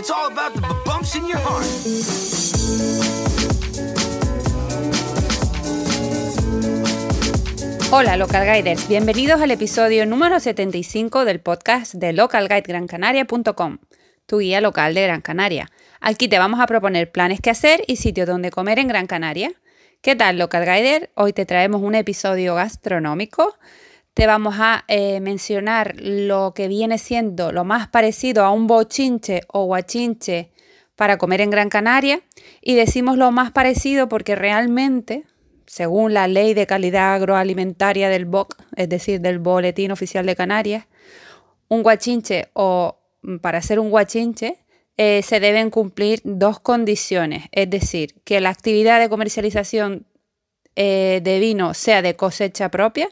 Bumps. Hola Local Guiders, bienvenidos al episodio número 75 del podcast de localguidegrancanaria.com, tu guía local de Gran Canaria. Aquí te vamos a proponer planes que hacer y sitios donde comer en Gran Canaria. ¿Qué tal Local Guider? Hoy te traemos un episodio gastronómico. Te vamos a eh, mencionar lo que viene siendo lo más parecido a un bochinche o guachinche para comer en Gran Canaria. Y decimos lo más parecido porque realmente según la Ley de Calidad Agroalimentaria del BOC, es decir, del Boletín Oficial de Canarias, un guachinche o mm, para ser un guachinche eh, se deben cumplir dos condiciones, es decir, que la actividad de comercialización eh, de vino sea de cosecha propia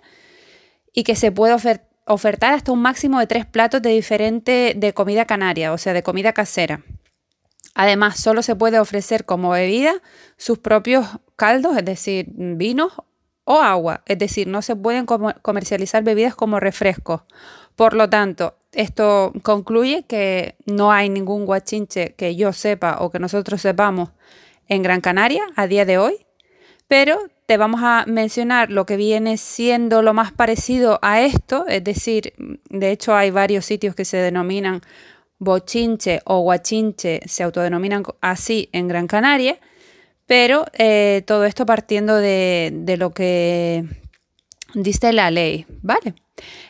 y que se pueda ofertar hasta un máximo de tres platos de diferente de comida canaria, o sea, de comida casera. Además, solo se puede ofrecer como bebida sus propios caldos, es decir, vinos o agua. Es decir, no se pueden comercializar bebidas como refrescos. Por lo tanto, esto concluye que no hay ningún guachinche que yo sepa o que nosotros sepamos en Gran Canaria a día de hoy, pero te vamos a mencionar lo que viene siendo lo más parecido a esto, es decir, de hecho hay varios sitios que se denominan bochinche o guachinche se autodenominan así en Gran Canaria, pero eh, todo esto partiendo de, lo que dice la ley, ¿vale?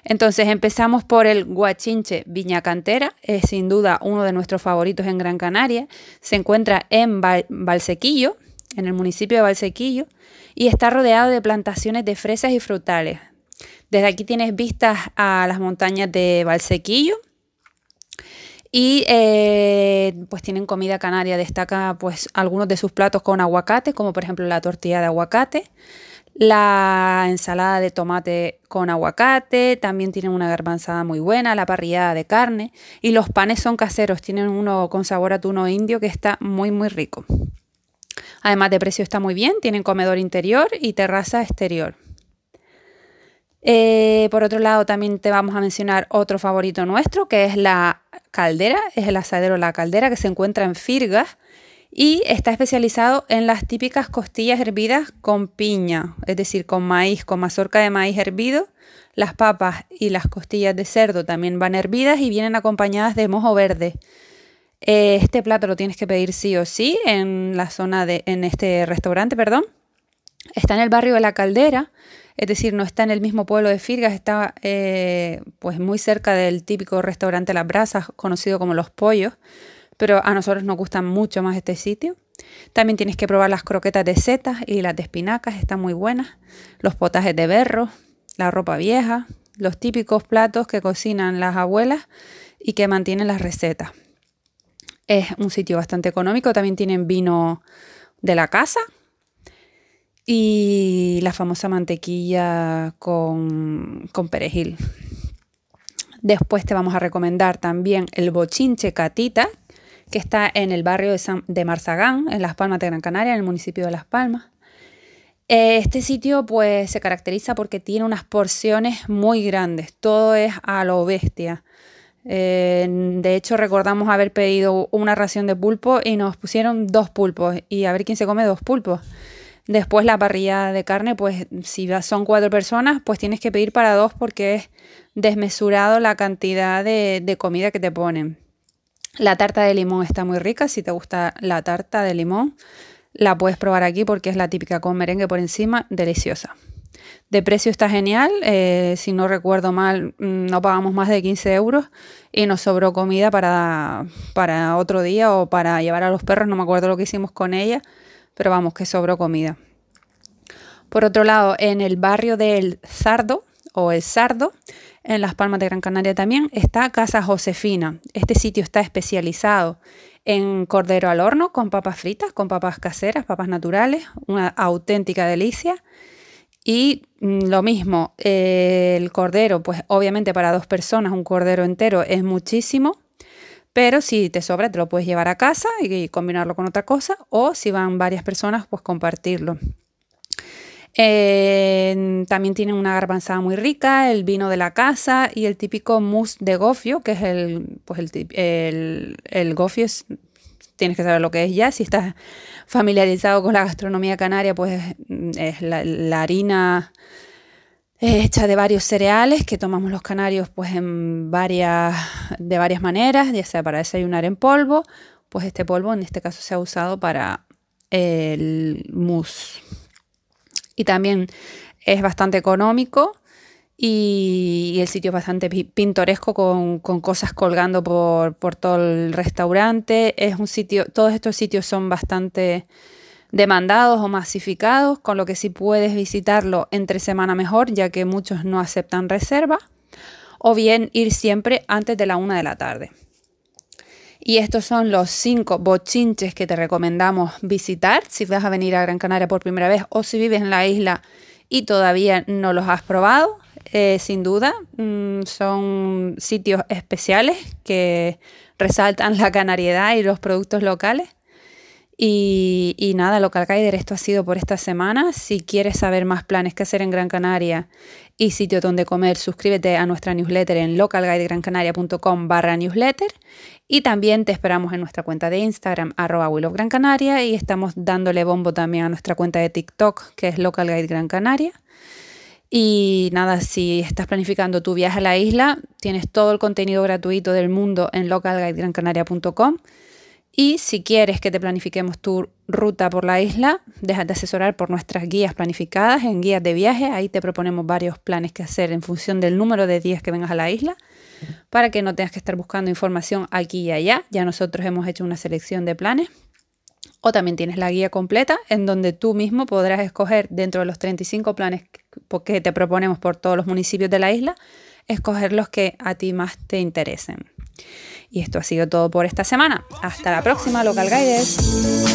Entonces empezamos por el guachinche Viña Cantera, es sin duda uno de nuestros favoritos en Gran Canaria, se encuentra en Valsequillo, en el municipio de Valsequillo, y está rodeado de plantaciones de fresas y frutales. Desde aquí tienes vistas a las montañas de Valsequillo, y eh, pues tienen comida canaria, destaca pues algunos de sus platos con aguacate, como por ejemplo la tortilla de aguacate, la ensalada de tomate con aguacate, también tienen una garbanzada muy buena, la parrillada de carne y los panes son caseros, tienen uno con sabor a tuno indio que está muy muy rico. Además de precio está muy bien, tienen comedor interior y terraza exterior. Eh, por otro lado, también te vamos a mencionar otro favorito nuestro, que es la caldera, es el asadero La Caldera, que se encuentra en Firgas y está especializado en las típicas costillas hervidas con piña, es decir, con maíz, con mazorca de maíz hervido. Las papas y las costillas de cerdo también van hervidas y vienen acompañadas de mojo verde. Eh, este plato lo tienes que pedir sí o sí en la zona de, en este restaurante, perdón. Está en el barrio de La Caldera es decir, no está en el mismo pueblo de Firgas, está eh, pues muy cerca del típico restaurante Las Brasas, conocido como Los Pollos, pero a nosotros nos gusta mucho más este sitio. También tienes que probar las croquetas de setas y las de espinacas, están muy buenas, los potajes de berro, la ropa vieja, los típicos platos que cocinan las abuelas y que mantienen las recetas. Es un sitio bastante económico, también tienen vino de la casa, y la famosa mantequilla con, perejil. Después te vamos a recomendar también el bochinche Catita, que está en el barrio de, de Marzagán, en Las Palmas de Gran Canaria, en el municipio de Las Palmas. Este sitio pues se caracteriza porque tiene unas porciones muy grandes, todo es a lo bestia. Eh, de hecho recordamos haber pedido una ración de pulpo y nos pusieron dos pulpos y a ver quién se come dos pulpos. Después la parrilla de carne, pues si son cuatro personas, pues tienes que pedir para dos porque es desmesurado la cantidad de, comida que te ponen. La tarta de limón está muy rica, si te gusta la tarta de limón, la puedes probar aquí porque es la típica con merengue por encima, deliciosa. De precio está genial, eh, si no recuerdo mal, mm, no pagamos más de 15 euros y nos sobró comida para, para otro día o para llevar a los perros, no me acuerdo lo que hicimos con ella, pero vamos, que sobró comida. Por otro lado, en el barrio del Sardo o el Sardo, en Las Palmas de Gran Canaria también, está Casa Josefina. Este sitio está especializado en cordero al horno con papas fritas, con papas caseras, papas naturales, una auténtica delicia. Y mm, lo mismo, el cordero, pues obviamente para dos personas un cordero entero es muchísimo, pero si te sobra, te lo puedes llevar a casa y combinarlo con otra cosa, o si van varias personas, pues compartirlo. también tienen una garbanzada muy rica, el vino de la casa y el típico mousse de gofio, que es el, pues el, el, gofio, tienes que saber lo que es ya. Si estás familiarizado con la gastronomía canaria, pues es la, harina hecha de varios cereales que tomamos los canarios pues en varias, de varias maneras, ya sea para desayunar en polvo, pues este polvo en este caso se ha usado para el mousse y también es bastante económico y, el sitio es bastante pintoresco con, cosas colgando por, todo el restaurante. Es un sitio, todos estos sitios son bastante demandados o masificados, con lo que si puedes visitarlo entre semana mejor, ya que muchos no aceptan reserva, o bien ir siempre antes de la una de la tarde. Y estos son los cinco bochinches que te recomendamos visitar si vas a venir a Gran Canaria por primera vez o si vives en la isla y todavía no los has probado. Eh, sin duda, mm, son sitios especiales que resaltan la canariedad y los productos locales. Y, nada, Local Guider, esto ha sido por esta semana. Si quieres saber más planes que hacer en Gran Canaria y sitios donde comer, suscríbete a nuestra newsletter en localguidegrancanaria.com barra newsletter y también te esperamos en nuestra cuenta de Instagram arroba Gran Canaria y estamos dándole bombo también a nuestra cuenta de TikTok que es Local Guide Gran Canaria. Y nada, si estás planificando tu viaje a la isla, tienes todo el contenido gratuito del mundo en localguidegrancanaria.com y si quieres que te planifiquemos tu ruta por la isla, déjate asesorar por nuestras guías planificadas en guías de viaje. Ahí te proponemos varios planes que hacer en función del número de días que vengas a la isla, para que no tengas que estar buscando información aquí y allá. Ya nosotros hemos hecho una selección de planes. O también tienes la guía completa en donde tú mismo podrás escoger dentro de los 35 planes que te proponemos por todos los municipios de la isla, escoger los que a ti más te interesen. Y esto ha sido todo por esta semana. Hasta la próxima, Local Guides.